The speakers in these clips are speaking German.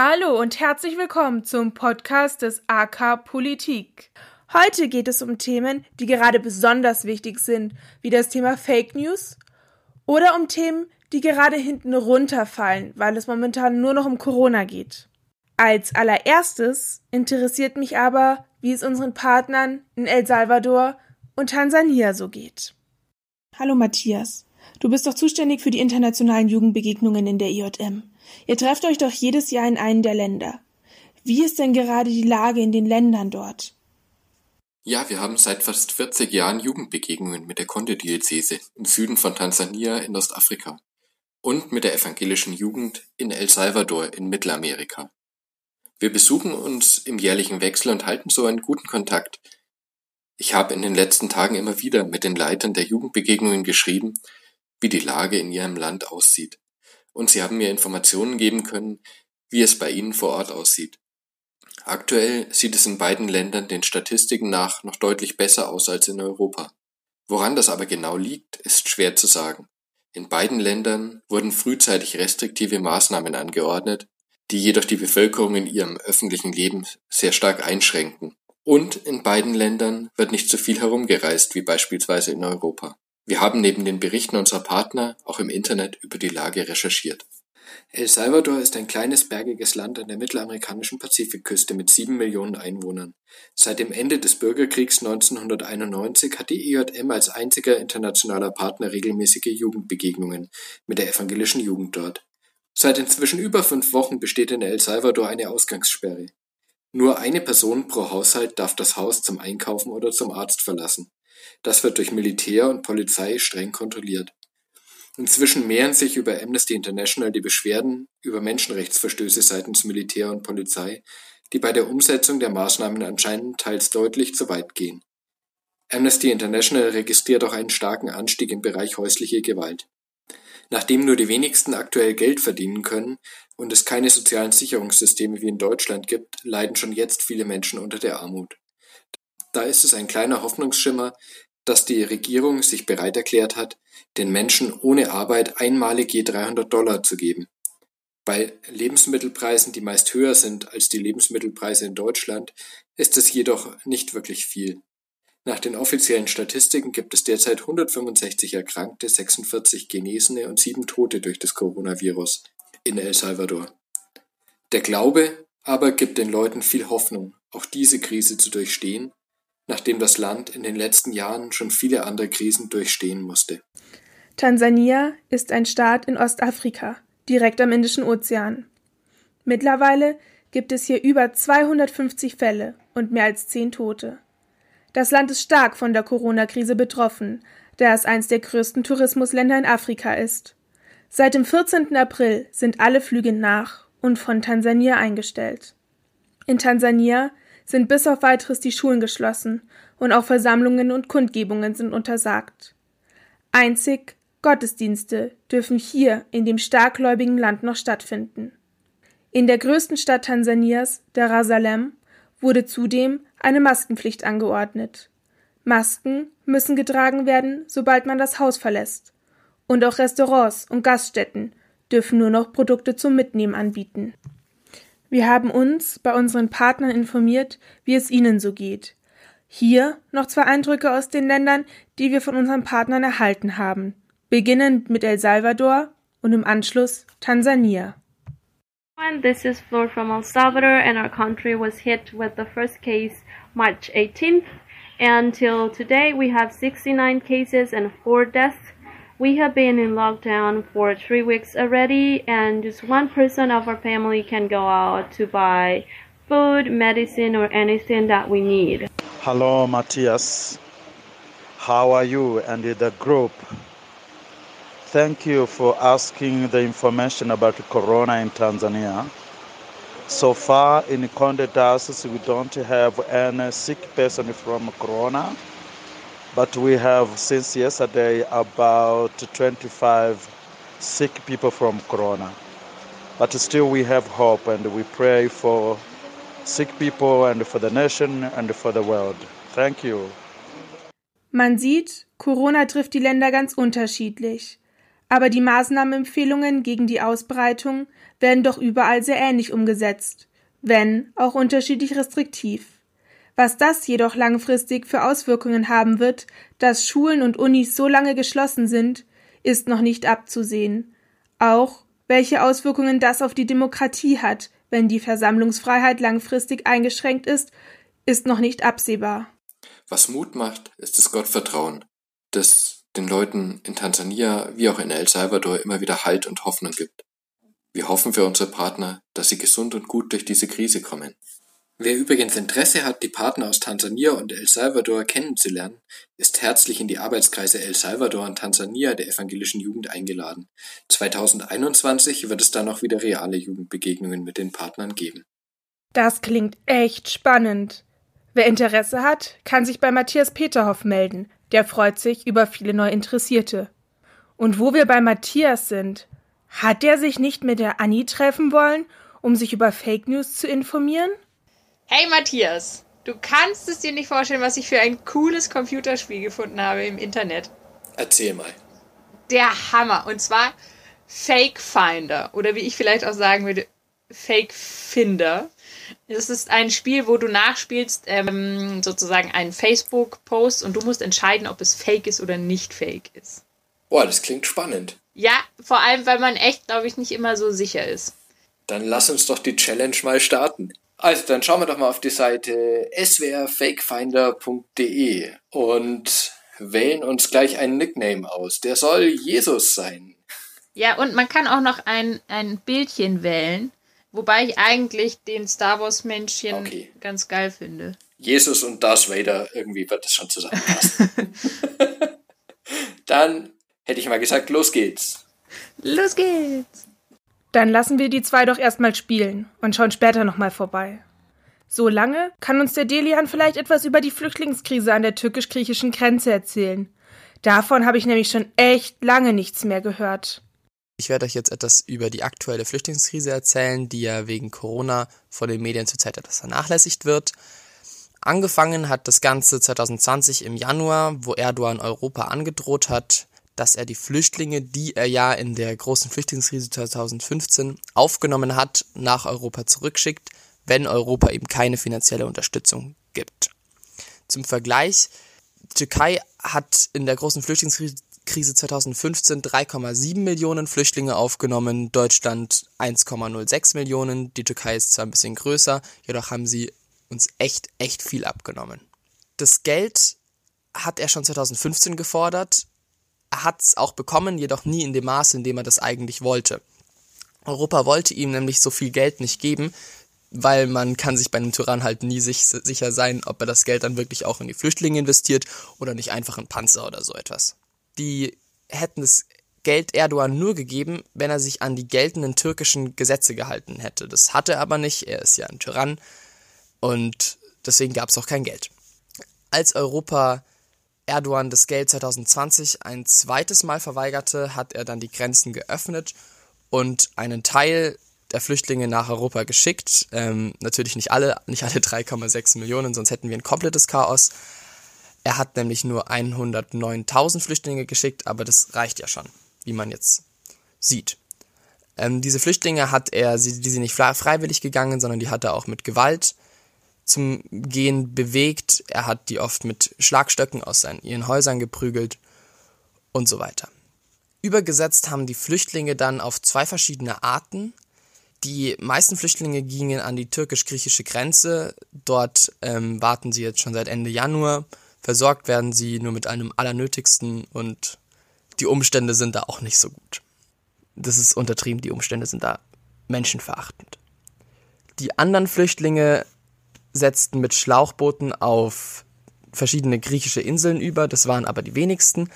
Hallo und herzlich willkommen zum Podcast des AK Politik. Heute geht es um Themen, die gerade besonders wichtig sind, wie das Thema Fake News oder um Themen, die gerade hinten runterfallen, weil es momentan nur noch um Corona geht. Als allererstes interessiert mich aber, wie es unseren Partnern in El Salvador und Tansania so geht. Hallo Matthias, du bist doch zuständig für die internationalen Jugendbegegnungen in der IJM. Ihr trefft euch doch jedes Jahr in einem der Länder. Wie ist denn gerade die Lage in den Ländern dort? Ja, wir haben seit fast 40 Jahren Jugendbegegnungen mit der Konde-Diözese im Süden von Tansania in Ostafrika und mit der evangelischen Jugend in El Salvador in Mittelamerika. Wir besuchen uns im jährlichen Wechsel und halten so einen guten Kontakt. Ich habe in den letzten Tagen immer wieder mit den Leitern der Jugendbegegnungen geschrieben, wie die Lage in ihrem Land aussieht und sie haben mir Informationen geben können, wie es bei ihnen vor Ort aussieht. Aktuell sieht es in beiden Ländern den Statistiken nach noch deutlich besser aus als in Europa. Woran das aber genau liegt, ist schwer zu sagen. In beiden Ländern wurden frühzeitig restriktive Maßnahmen angeordnet, die jedoch die Bevölkerung in ihrem öffentlichen Leben sehr stark einschränken. Und in beiden Ländern wird nicht so viel herumgereist wie beispielsweise in Europa. Wir haben neben den Berichten unserer Partner auch im Internet über die Lage recherchiert. El Salvador ist ein kleines bergiges Land an der mittelamerikanischen Pazifikküste mit sieben Millionen Einwohnern. Seit dem Ende des Bürgerkriegs 1991 hat die EJM als einziger internationaler Partner regelmäßige Jugendbegegnungen mit der evangelischen Jugend dort. Seit inzwischen über fünf Wochen besteht in El Salvador eine Ausgangssperre. Nur eine Person pro Haushalt darf das Haus zum Einkaufen oder zum Arzt verlassen. Das wird durch Militär und Polizei streng kontrolliert. Inzwischen mehren sich über Amnesty International die Beschwerden über Menschenrechtsverstöße seitens Militär und Polizei, die bei der Umsetzung der Maßnahmen anscheinend teils deutlich zu weit gehen. Amnesty International registriert auch einen starken Anstieg im Bereich häusliche Gewalt. Nachdem nur die wenigsten aktuell Geld verdienen können und es keine sozialen Sicherungssysteme wie in Deutschland gibt, leiden schon jetzt viele Menschen unter der Armut. Da ist es ein kleiner Hoffnungsschimmer, dass die Regierung sich bereit erklärt hat, den Menschen ohne Arbeit einmalig je 300 Dollar zu geben. Bei Lebensmittelpreisen, die meist höher sind als die Lebensmittelpreise in Deutschland, ist es jedoch nicht wirklich viel. Nach den offiziellen Statistiken gibt es derzeit 165 Erkrankte, 46 Genesene und sieben Tote durch das Coronavirus in El Salvador. Der Glaube aber gibt den Leuten viel Hoffnung, auch diese Krise zu durchstehen nachdem das Land in den letzten Jahren schon viele andere Krisen durchstehen musste. Tansania ist ein Staat in Ostafrika, direkt am Indischen Ozean. Mittlerweile gibt es hier über 250 Fälle und mehr als zehn Tote. Das Land ist stark von der Corona-Krise betroffen, da es eines der größten Tourismusländer in Afrika ist. Seit dem 14. April sind alle Flüge nach und von Tansania eingestellt. In Tansania sind bis auf weiteres die Schulen geschlossen und auch Versammlungen und Kundgebungen sind untersagt. Einzig Gottesdienste dürfen hier in dem starkgläubigen Land noch stattfinden. In der größten Stadt Tansanias, Dar es wurde zudem eine Maskenpflicht angeordnet. Masken müssen getragen werden, sobald man das Haus verlässt. Und auch Restaurants und Gaststätten dürfen nur noch Produkte zum Mitnehmen anbieten. Wir haben uns bei unseren Partnern informiert, wie es ihnen so geht. Hier noch zwei Eindrücke aus den Ländern, die wir von unseren Partnern erhalten haben, beginnend mit El Salvador und im Anschluss Tansania. This is Flor from El Salvador and our country was hit with the first case March 18th. Until today we have 69 cases and 4 deaths. We have been in lockdown for three weeks already, and just one person of our family can go out to buy food, medicine, or anything that we need. Hello, Matthias. How are you and the group? Thank you for asking the information about Corona in Tanzania. So far in Conde Diocese, we don't have any sick person from Corona but we have since yesterday about 25 sick people from corona. But still we have hope and we pray for sick people and for the nation and for the world. Thank you. Man sieht corona trifft die länder ganz unterschiedlich. Aber die Maßnahmenempfehlungen gegen die Ausbreitung werden doch überall sehr ähnlich umgesetzt, wenn auch unterschiedlich restriktiv. Was das jedoch langfristig für Auswirkungen haben wird, dass Schulen und Unis so lange geschlossen sind, ist noch nicht abzusehen. Auch welche Auswirkungen das auf die Demokratie hat, wenn die Versammlungsfreiheit langfristig eingeschränkt ist, ist noch nicht absehbar. Was Mut macht, ist das Gottvertrauen, das den Leuten in Tansania wie auch in El Salvador immer wieder Halt und Hoffnung gibt. Wir hoffen für unsere Partner, dass sie gesund und gut durch diese Krise kommen. Wer übrigens Interesse hat, die Partner aus Tansania und El Salvador kennenzulernen, ist herzlich in die Arbeitskreise El Salvador und Tansania der evangelischen Jugend eingeladen. 2021 wird es dann auch wieder reale Jugendbegegnungen mit den Partnern geben. Das klingt echt spannend. Wer Interesse hat, kann sich bei Matthias Peterhoff melden. Der freut sich über viele neue Interessierte. Und wo wir bei Matthias sind, hat der sich nicht mit der Annie treffen wollen, um sich über Fake News zu informieren? Hey Matthias, du kannst es dir nicht vorstellen, was ich für ein cooles Computerspiel gefunden habe im Internet. Erzähl mal. Der Hammer. Und zwar Fake Finder. Oder wie ich vielleicht auch sagen würde, Fake Finder. Es ist ein Spiel, wo du nachspielst, ähm, sozusagen einen Facebook-Post und du musst entscheiden, ob es fake ist oder nicht fake ist. Boah, das klingt spannend. Ja, vor allem, weil man echt, glaube ich, nicht immer so sicher ist. Dann lass uns doch die Challenge mal starten. Also dann schauen wir doch mal auf die Seite swrfakefinder.de und wählen uns gleich einen Nickname aus. Der soll Jesus sein. Ja, und man kann auch noch ein, ein Bildchen wählen, wobei ich eigentlich den Star Wars Männchen okay. ganz geil finde. Jesus und Darth Vader, irgendwie wird das schon zusammenpassen. dann hätte ich mal gesagt, los geht's. Los geht's. Dann lassen wir die zwei doch erstmal spielen und schauen später nochmal vorbei. So lange kann uns der Delian vielleicht etwas über die Flüchtlingskrise an der türkisch-griechischen Grenze erzählen. Davon habe ich nämlich schon echt lange nichts mehr gehört. Ich werde euch jetzt etwas über die aktuelle Flüchtlingskrise erzählen, die ja wegen Corona von den Medien zurzeit etwas vernachlässigt wird. Angefangen hat das Ganze 2020 im Januar, wo Erdogan Europa angedroht hat, dass er die Flüchtlinge, die er ja in der großen Flüchtlingskrise 2015 aufgenommen hat, nach Europa zurückschickt, wenn Europa ihm keine finanzielle Unterstützung gibt. Zum Vergleich, die Türkei hat in der großen Flüchtlingskrise 2015 3,7 Millionen Flüchtlinge aufgenommen, Deutschland 1,06 Millionen. Die Türkei ist zwar ein bisschen größer, jedoch haben sie uns echt, echt viel abgenommen. Das Geld hat er schon 2015 gefordert, er hat es auch bekommen, jedoch nie in dem Maße, in dem er das eigentlich wollte. Europa wollte ihm nämlich so viel Geld nicht geben, weil man kann sich bei einem Tyrann halt nie sich, sicher sein, ob er das Geld dann wirklich auch in die Flüchtlinge investiert oder nicht einfach in Panzer oder so etwas. Die hätten das Geld Erdogan nur gegeben, wenn er sich an die geltenden türkischen Gesetze gehalten hätte. Das hatte er aber nicht, er ist ja ein Tyrann und deswegen gab es auch kein Geld. Als Europa Erdogan das Geld 2020 ein zweites Mal verweigerte, hat er dann die Grenzen geöffnet und einen Teil der Flüchtlinge nach Europa geschickt. Ähm, natürlich nicht alle, nicht alle 3,6 Millionen, sonst hätten wir ein komplettes Chaos. Er hat nämlich nur 109.000 Flüchtlinge geschickt, aber das reicht ja schon, wie man jetzt sieht. Ähm, diese Flüchtlinge hat er, die sind nicht freiwillig gegangen, sondern die hat er auch mit Gewalt zum Gehen bewegt. Er hat die oft mit Schlagstöcken aus seinen, ihren Häusern geprügelt und so weiter. Übergesetzt haben die Flüchtlinge dann auf zwei verschiedene Arten. Die meisten Flüchtlinge gingen an die türkisch-griechische Grenze. Dort ähm, warten sie jetzt schon seit Ende Januar. Versorgt werden sie nur mit einem Allernötigsten und die Umstände sind da auch nicht so gut. Das ist untertrieben, die Umstände sind da menschenverachtend. Die anderen Flüchtlinge setzten mit Schlauchbooten auf verschiedene griechische Inseln über, das waren aber die wenigsten.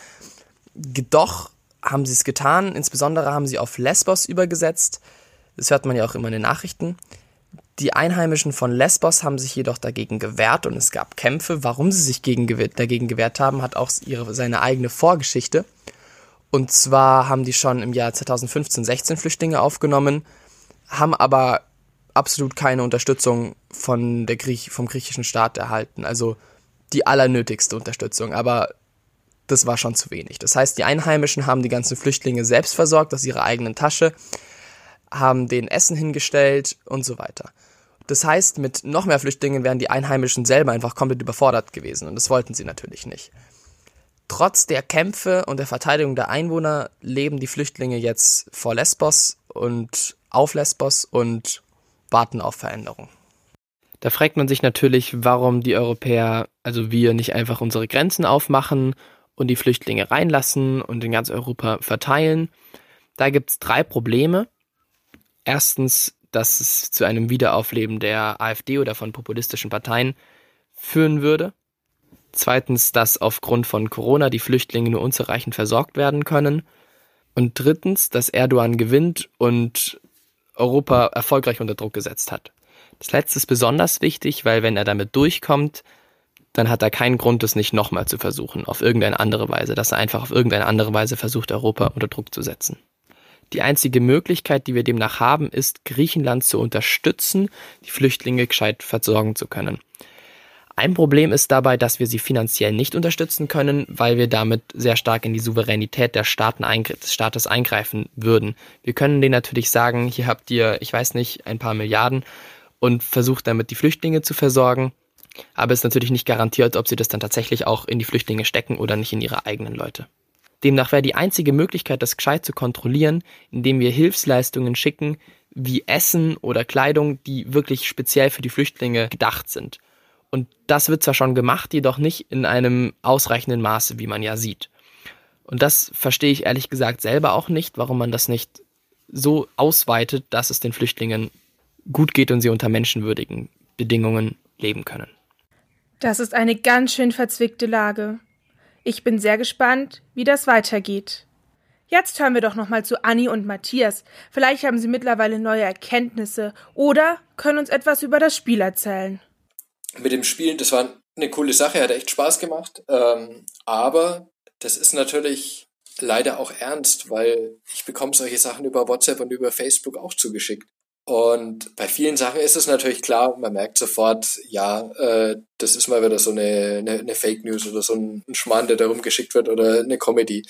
Doch haben sie es getan, insbesondere haben sie auf Lesbos übergesetzt, das hört man ja auch immer in den Nachrichten. Die Einheimischen von Lesbos haben sich jedoch dagegen gewehrt und es gab Kämpfe. Warum sie sich gegen, dagegen gewehrt haben, hat auch ihre, seine eigene Vorgeschichte. Und zwar haben die schon im Jahr 2015 16 Flüchtlinge aufgenommen, haben aber absolut keine Unterstützung von der Griech vom griechischen Staat erhalten. Also die allernötigste Unterstützung. Aber das war schon zu wenig. Das heißt, die Einheimischen haben die ganzen Flüchtlinge selbst versorgt aus ihrer eigenen Tasche, haben denen Essen hingestellt und so weiter. Das heißt, mit noch mehr Flüchtlingen wären die Einheimischen selber einfach komplett überfordert gewesen und das wollten sie natürlich nicht. Trotz der Kämpfe und der Verteidigung der Einwohner leben die Flüchtlinge jetzt vor Lesbos und auf Lesbos und warten auf Veränderung. Da fragt man sich natürlich, warum die Europäer, also wir, nicht einfach unsere Grenzen aufmachen und die Flüchtlinge reinlassen und in ganz Europa verteilen. Da gibt es drei Probleme. Erstens, dass es zu einem Wiederaufleben der AfD oder von populistischen Parteien führen würde. Zweitens, dass aufgrund von Corona die Flüchtlinge nur unzureichend versorgt werden können. Und drittens, dass Erdogan gewinnt und Europa erfolgreich unter Druck gesetzt hat. Das letzte ist besonders wichtig, weil wenn er damit durchkommt, dann hat er keinen Grund, es nicht nochmal zu versuchen, auf irgendeine andere Weise, dass er einfach auf irgendeine andere Weise versucht, Europa unter Druck zu setzen. Die einzige Möglichkeit, die wir demnach haben, ist, Griechenland zu unterstützen, die Flüchtlinge gescheit versorgen zu können. Ein Problem ist dabei, dass wir sie finanziell nicht unterstützen können, weil wir damit sehr stark in die Souveränität der Staaten des Staates eingreifen würden. Wir können denen natürlich sagen, hier habt ihr, ich weiß nicht, ein paar Milliarden und versucht damit die Flüchtlinge zu versorgen. Aber es ist natürlich nicht garantiert, ob sie das dann tatsächlich auch in die Flüchtlinge stecken oder nicht in ihre eigenen Leute. Demnach wäre die einzige Möglichkeit, das gescheit zu kontrollieren, indem wir Hilfsleistungen schicken, wie Essen oder Kleidung, die wirklich speziell für die Flüchtlinge gedacht sind. Und das wird zwar schon gemacht, jedoch nicht in einem ausreichenden Maße, wie man ja sieht. Und das verstehe ich ehrlich gesagt selber auch nicht, warum man das nicht so ausweitet, dass es den Flüchtlingen gut geht und sie unter menschenwürdigen Bedingungen leben können. Das ist eine ganz schön verzwickte Lage. Ich bin sehr gespannt, wie das weitergeht. Jetzt hören wir doch noch mal zu Anni und Matthias. Vielleicht haben sie mittlerweile neue Erkenntnisse oder können uns etwas über das Spiel erzählen. Mit dem Spielen, das war eine coole Sache, hat echt Spaß gemacht. Ähm, aber das ist natürlich leider auch ernst, weil ich bekomme solche Sachen über WhatsApp und über Facebook auch zugeschickt. Und bei vielen Sachen ist es natürlich klar, man merkt sofort, ja, äh, das ist mal wieder so eine, eine, eine Fake News oder so ein, ein Schmarrn, der darum geschickt wird oder eine Comedy.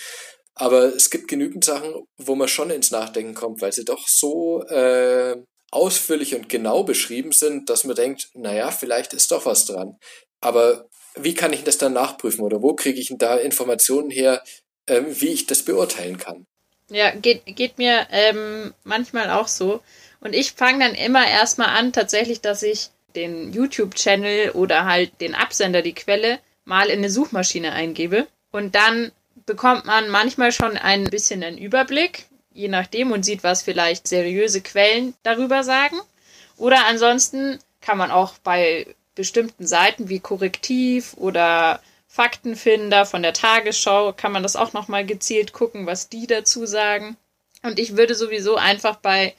Aber es gibt genügend Sachen, wo man schon ins Nachdenken kommt, weil sie doch so äh, ausführlich und genau beschrieben sind, dass man denkt, naja, vielleicht ist doch was dran. Aber wie kann ich das dann nachprüfen oder wo kriege ich denn da Informationen her, äh, wie ich das beurteilen kann? Ja, geht, geht mir ähm, manchmal auch so. Und ich fange dann immer erstmal an, tatsächlich, dass ich den YouTube-Channel oder halt den Absender, die Quelle, mal in eine Suchmaschine eingebe. Und dann bekommt man manchmal schon ein bisschen einen Überblick, je nachdem, und sieht, was vielleicht seriöse Quellen darüber sagen. Oder ansonsten kann man auch bei bestimmten Seiten wie Korrektiv oder Faktenfinder von der Tagesschau, kann man das auch nochmal gezielt gucken, was die dazu sagen. Und ich würde sowieso einfach bei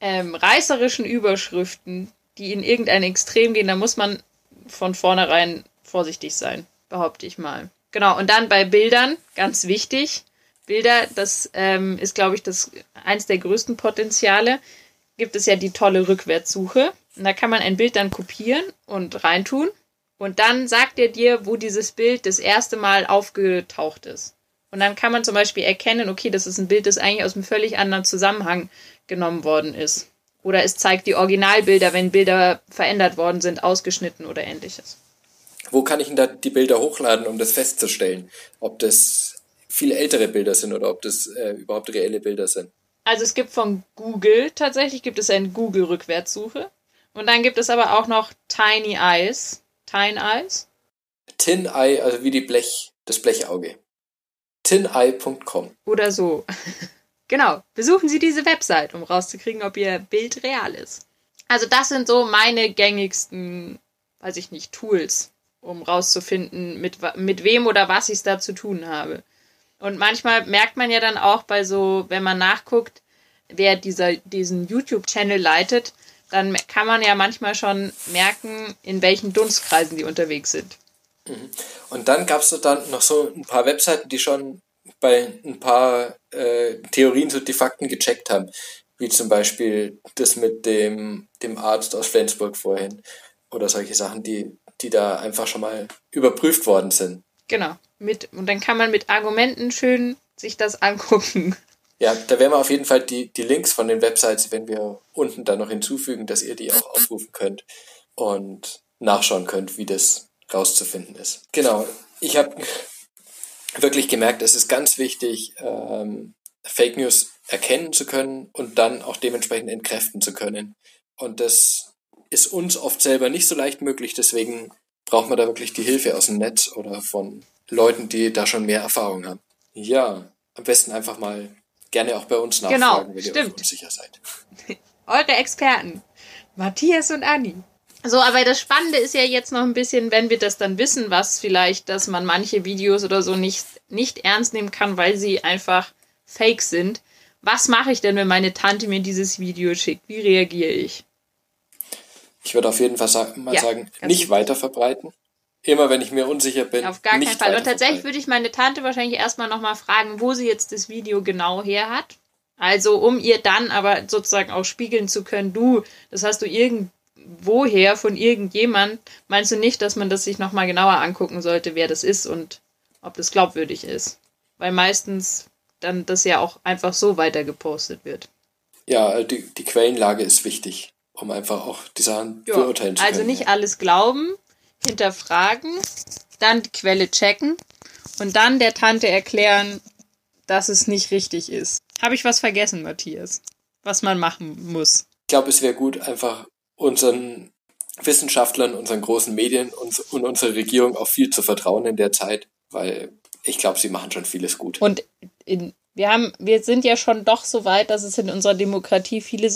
ähm, reißerischen Überschriften, die in irgendein Extrem gehen, da muss man von vornherein vorsichtig sein, behaupte ich mal. Genau, und dann bei Bildern, ganz wichtig. Bilder, das ähm, ist, glaube ich, das eins der größten Potenziale. Gibt es ja die tolle Rückwärtssuche. Und da kann man ein Bild dann kopieren und reintun. Und dann sagt er dir, wo dieses Bild das erste Mal aufgetaucht ist. Und dann kann man zum Beispiel erkennen, okay, das ist ein Bild, das eigentlich aus einem völlig anderen Zusammenhang genommen worden ist. Oder es zeigt die Originalbilder, wenn Bilder verändert worden sind, ausgeschnitten oder ähnliches. Wo kann ich denn da die Bilder hochladen, um das festzustellen? Ob das viele ältere Bilder sind oder ob das äh, überhaupt reelle Bilder sind? Also es gibt von Google tatsächlich gibt es eine Google-Rückwärtssuche. Und dann gibt es aber auch noch Tiny Eyes. Tiny Eyes? Tin Eye, also wie die Blech, das Blechauge. tineye.com. Oder so. Genau, besuchen Sie diese Website, um rauszukriegen, ob Ihr Bild real ist. Also das sind so meine gängigsten, weiß ich nicht, Tools, um rauszufinden, mit, mit wem oder was ich es da zu tun habe. Und manchmal merkt man ja dann auch bei so, wenn man nachguckt, wer dieser, diesen YouTube-Channel leitet, dann kann man ja manchmal schon merken, in welchen Dunstkreisen die unterwegs sind. Mhm. Und dann gab es dann noch so ein paar Webseiten, die schon bei ein paar äh, Theorien so die Fakten gecheckt haben. Wie zum Beispiel das mit dem, dem Arzt aus Flensburg vorhin. Oder solche Sachen, die, die da einfach schon mal überprüft worden sind. Genau. Mit, und dann kann man mit Argumenten schön sich das angucken. Ja, da werden wir auf jeden Fall die, die Links von den Websites, wenn wir unten dann noch hinzufügen, dass ihr die auch aufrufen könnt und nachschauen könnt, wie das rauszufinden ist. Genau. Ich habe wirklich gemerkt, es ist ganz wichtig, ähm, Fake News erkennen zu können und dann auch dementsprechend entkräften zu können. Und das ist uns oft selber nicht so leicht möglich, deswegen braucht man da wirklich die Hilfe aus dem Netz oder von Leuten, die da schon mehr Erfahrung haben. Ja, am besten einfach mal gerne auch bei uns Genau, nachfragen, wenn ihr stimmt. euch unsicher seid. Eure Experten, Matthias und Anni. So, aber das Spannende ist ja jetzt noch ein bisschen, wenn wir das dann wissen, was vielleicht, dass man manche Videos oder so nicht, nicht ernst nehmen kann, weil sie einfach fake sind. Was mache ich denn, wenn meine Tante mir dieses Video schickt? Wie reagiere ich? Ich würde auf jeden Fall sa mal Ja, sagen, nicht weiter verbreiten. Immer wenn ich mir unsicher bin. Auf gar keinen Fall. Und tatsächlich würde ich meine Tante wahrscheinlich erstmal nochmal fragen, wo sie jetzt das Video genau her hat. Also, um ihr dann aber sozusagen auch spiegeln zu können, du, das hast du irgendwoher von irgendjemand. Meinst du nicht, dass man das sich nochmal genauer angucken sollte, wer das ist und ob das glaubwürdig ist? Weil meistens dann das ja auch einfach so weiter gepostet wird. Ja, die, die Quellenlage ist wichtig, um einfach auch die Sachen beurteilen zu können. also nicht ja. alles glauben, hinterfragen, dann die Quelle checken und dann der Tante erklären, dass es nicht richtig ist. Habe ich was vergessen, Matthias? Was man machen muss. Ich glaube, es wäre gut, einfach unseren Wissenschaftlern, unseren großen Medien und, und unserer Regierung auch viel zu vertrauen in der Zeit, weil ich glaube, sie machen schon vieles gut. Und in, wir haben, wir sind ja schon doch so weit, dass es in unserer Demokratie viele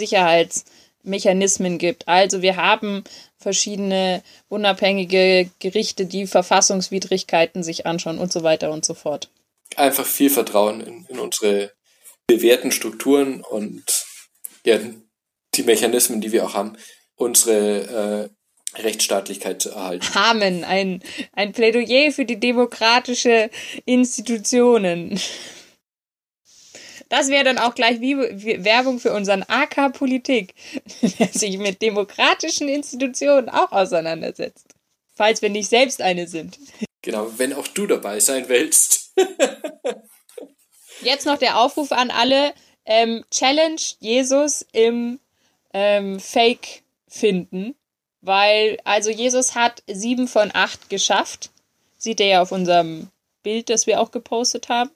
Sicherheitsmechanismen gibt. Also wir haben verschiedene unabhängige Gerichte, die Verfassungswidrigkeiten sich anschauen und so weiter und so fort. Einfach viel Vertrauen in, in unsere bewährten Strukturen und ja, die Mechanismen, die wir auch haben, unsere äh, Rechtsstaatlichkeit zu erhalten. Amen. Ein, ein Plädoyer für die demokratische Institutionen. Das wäre dann auch gleich wie, Werbung für unseren AK Politik, der sich mit demokratischen Institutionen auch auseinandersetzt. Falls wir nicht selbst eine sind. Genau, wenn auch du dabei sein willst. Jetzt noch der Aufruf an alle. Ähm, Challenge Jesus im ähm, Fake finden. Weil, also Jesus hat sieben von acht geschafft. Sieht ihr ja auf unserem Bild, das wir auch gepostet haben.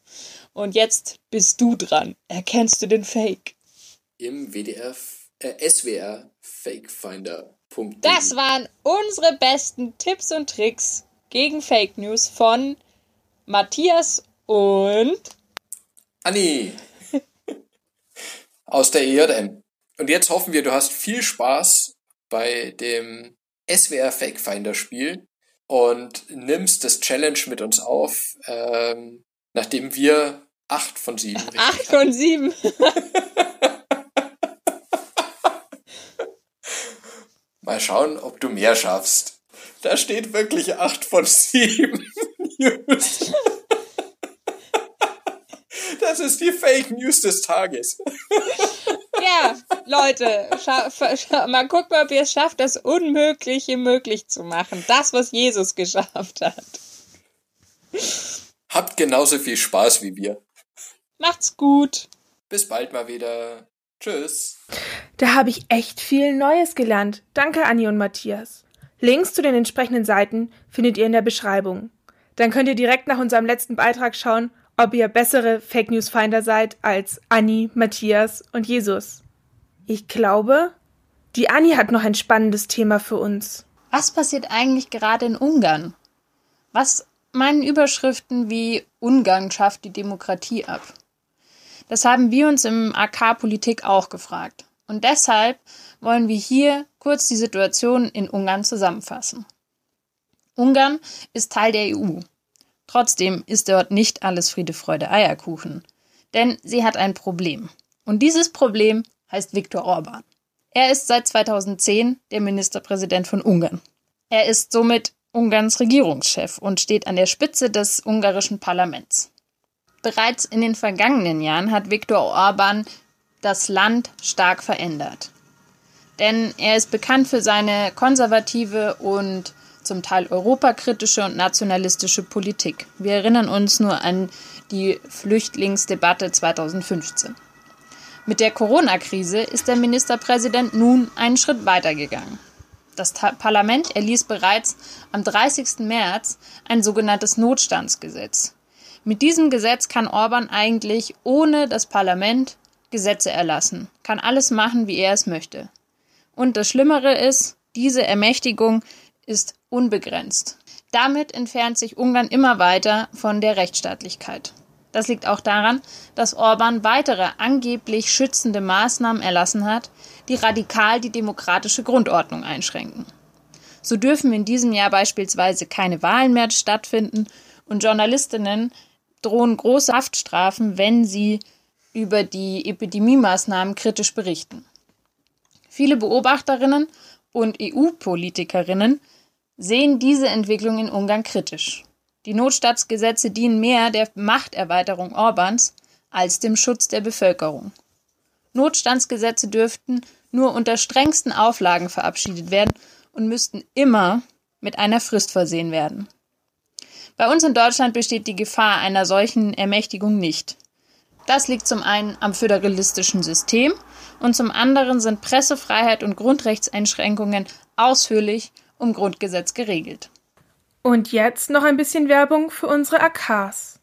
Und jetzt bist du dran. Erkennst du den Fake? Im WDR, äh, SWR Fakefinder. Das waren unsere besten Tipps und Tricks gegen Fake News von Matthias und Anni aus der EJM. Und jetzt hoffen wir, du hast viel Spaß bei dem SWR Fakefinder Spiel und nimmst das Challenge mit uns auf, ähm, nachdem wir acht von sieben richtig acht von sieben. Mal schauen, ob du mehr schaffst. Da steht wirklich acht von sieben News. Das ist die Fake News des Tages. Ja, Leute, mal gucken, ob ihr es schafft, das Unmögliche möglich zu machen. Das, was Jesus geschafft hat. Habt genauso viel Spaß wie wir. Macht's gut. Bis bald mal wieder. Tschüss. Da habe ich echt viel Neues gelernt. Danke, Anni und Matthias. Links zu den entsprechenden Seiten findet ihr in der Beschreibung. Dann könnt ihr direkt nach unserem letzten Beitrag schauen, ob ihr bessere Fake News Finder seid als Anni, Matthias und Jesus. Ich glaube, die Anni hat noch ein spannendes Thema für uns. Was passiert eigentlich gerade in Ungarn? Was meinen Überschriften wie Ungarn schafft die Demokratie ab? Das haben wir uns im AK Politik auch gefragt. Und deshalb wollen wir hier kurz die Situation in Ungarn zusammenfassen. Ungarn ist Teil der EU. Trotzdem ist dort nicht alles Friede, Freude, Eierkuchen. Denn sie hat ein Problem. Und dieses Problem heißt Viktor Orban. Er ist seit 2010 der Ministerpräsident von Ungarn. Er ist somit Ungarns Regierungschef und steht an der Spitze des ungarischen Parlaments. Bereits in den vergangenen Jahren hat Viktor Orban das Land stark verändert. Denn er ist bekannt für seine konservative und zum Teil europakritische und nationalistische Politik. Wir erinnern uns nur an die Flüchtlingsdebatte 2015. Mit der Corona-Krise ist der Ministerpräsident nun einen Schritt weitergegangen. Das Parlament erließ bereits am 30. März ein sogenanntes Notstandsgesetz. Mit diesem Gesetz kann Orban eigentlich ohne das Parlament Gesetze erlassen, kann alles machen, wie er es möchte. Und das Schlimmere ist, diese Ermächtigung ist unbegrenzt. Damit entfernt sich Ungarn immer weiter von der Rechtsstaatlichkeit. Das liegt auch daran, dass Orban weitere angeblich schützende Maßnahmen erlassen hat, die radikal die demokratische Grundordnung einschränken. So dürfen in diesem Jahr beispielsweise keine Wahlen mehr stattfinden und Journalistinnen drohen große Haftstrafen, wenn sie über die Epidemiemaßnahmen kritisch berichten. Viele Beobachterinnen und EU-Politikerinnen sehen diese Entwicklung in Ungarn kritisch. Die Notstaatsgesetze dienen mehr der Machterweiterung Orbans als dem Schutz der Bevölkerung. Notstandsgesetze dürften nur unter strengsten Auflagen verabschiedet werden und müssten immer mit einer Frist versehen werden. Bei uns in Deutschland besteht die Gefahr einer solchen Ermächtigung nicht. Das liegt zum einen am föderalistischen System und zum anderen sind Pressefreiheit und Grundrechtseinschränkungen ausführlich im Grundgesetz geregelt. Und jetzt noch ein bisschen Werbung für unsere AKs.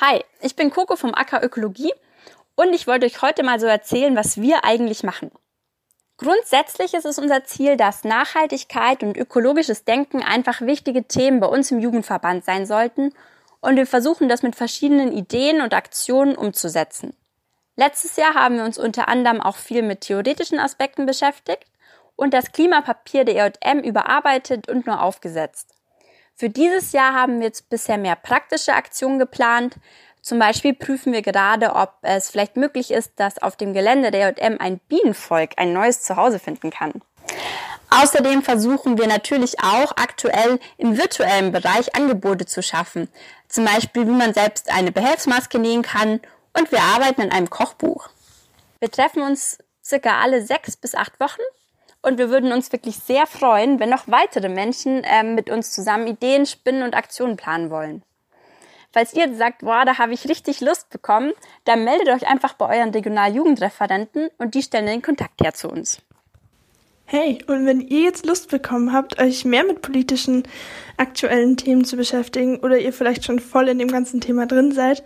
Hi, ich bin Coco vom Acker Ökologie und ich wollte euch heute mal so erzählen, was wir eigentlich machen. Grundsätzlich ist es unser Ziel, dass Nachhaltigkeit und ökologisches Denken einfach wichtige Themen bei uns im Jugendverband sein sollten und wir versuchen das mit verschiedenen Ideen und Aktionen umzusetzen. Letztes Jahr haben wir uns unter anderem auch viel mit theoretischen Aspekten beschäftigt und das Klimapapier der EJM überarbeitet und nur aufgesetzt. Für dieses Jahr haben wir jetzt bisher mehr praktische Aktionen geplant. Zum Beispiel prüfen wir gerade, ob es vielleicht möglich ist, dass auf dem Gelände der JM ein Bienenvolk ein neues Zuhause finden kann. Außerdem versuchen wir natürlich auch aktuell im virtuellen Bereich Angebote zu schaffen. Zum Beispiel, wie man selbst eine Behelfsmaske nähen kann und wir arbeiten in einem Kochbuch. Wir treffen uns circa alle sechs bis acht Wochen und wir würden uns wirklich sehr freuen, wenn noch weitere Menschen ähm, mit uns zusammen Ideen spinnen und Aktionen planen wollen. Falls ihr sagt, boah, da habe ich richtig Lust bekommen, dann meldet euch einfach bei euren Regionaljugendreferenten und die stellen den Kontakt her zu uns. Hey, und wenn ihr jetzt Lust bekommen habt, euch mehr mit politischen aktuellen Themen zu beschäftigen oder ihr vielleicht schon voll in dem ganzen Thema drin seid,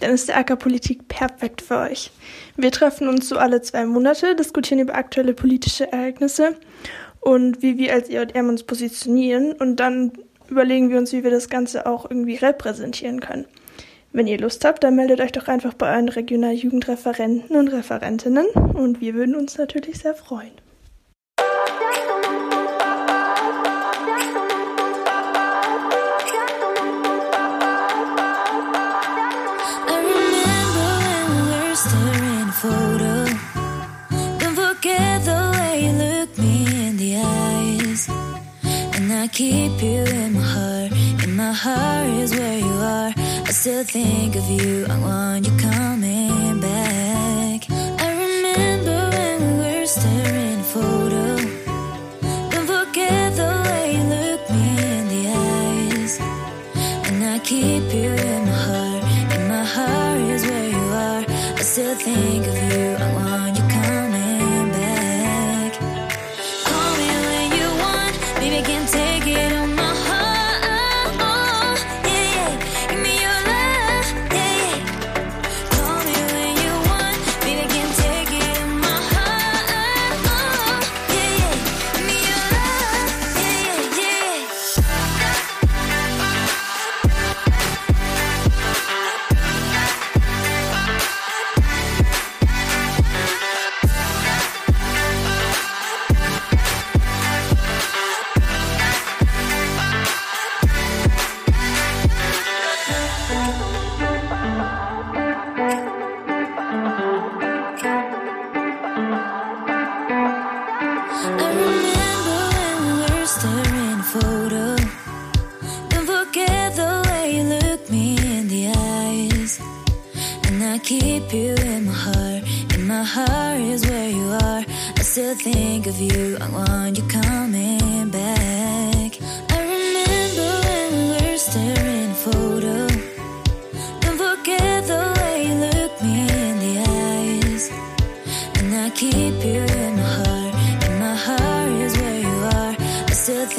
dann ist der Ackerpolitik perfekt für euch. Wir treffen uns so alle zwei Monate, diskutieren über aktuelle politische Ereignisse und wie wir als EJM uns positionieren und dann überlegen wir uns, wie wir das Ganze auch irgendwie repräsentieren können. Wenn ihr Lust habt, dann meldet euch doch einfach bei euren Regionaljugendreferenten und Referentinnen und wir würden uns natürlich sehr freuen. keep you in heart is where you are. I still think of you. I want you coming back. I remember when we were staring at a photo. Don't forget the way you look me in the eyes. And I keep you in my heart. In my heart is where you are. I still think of you.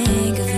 think of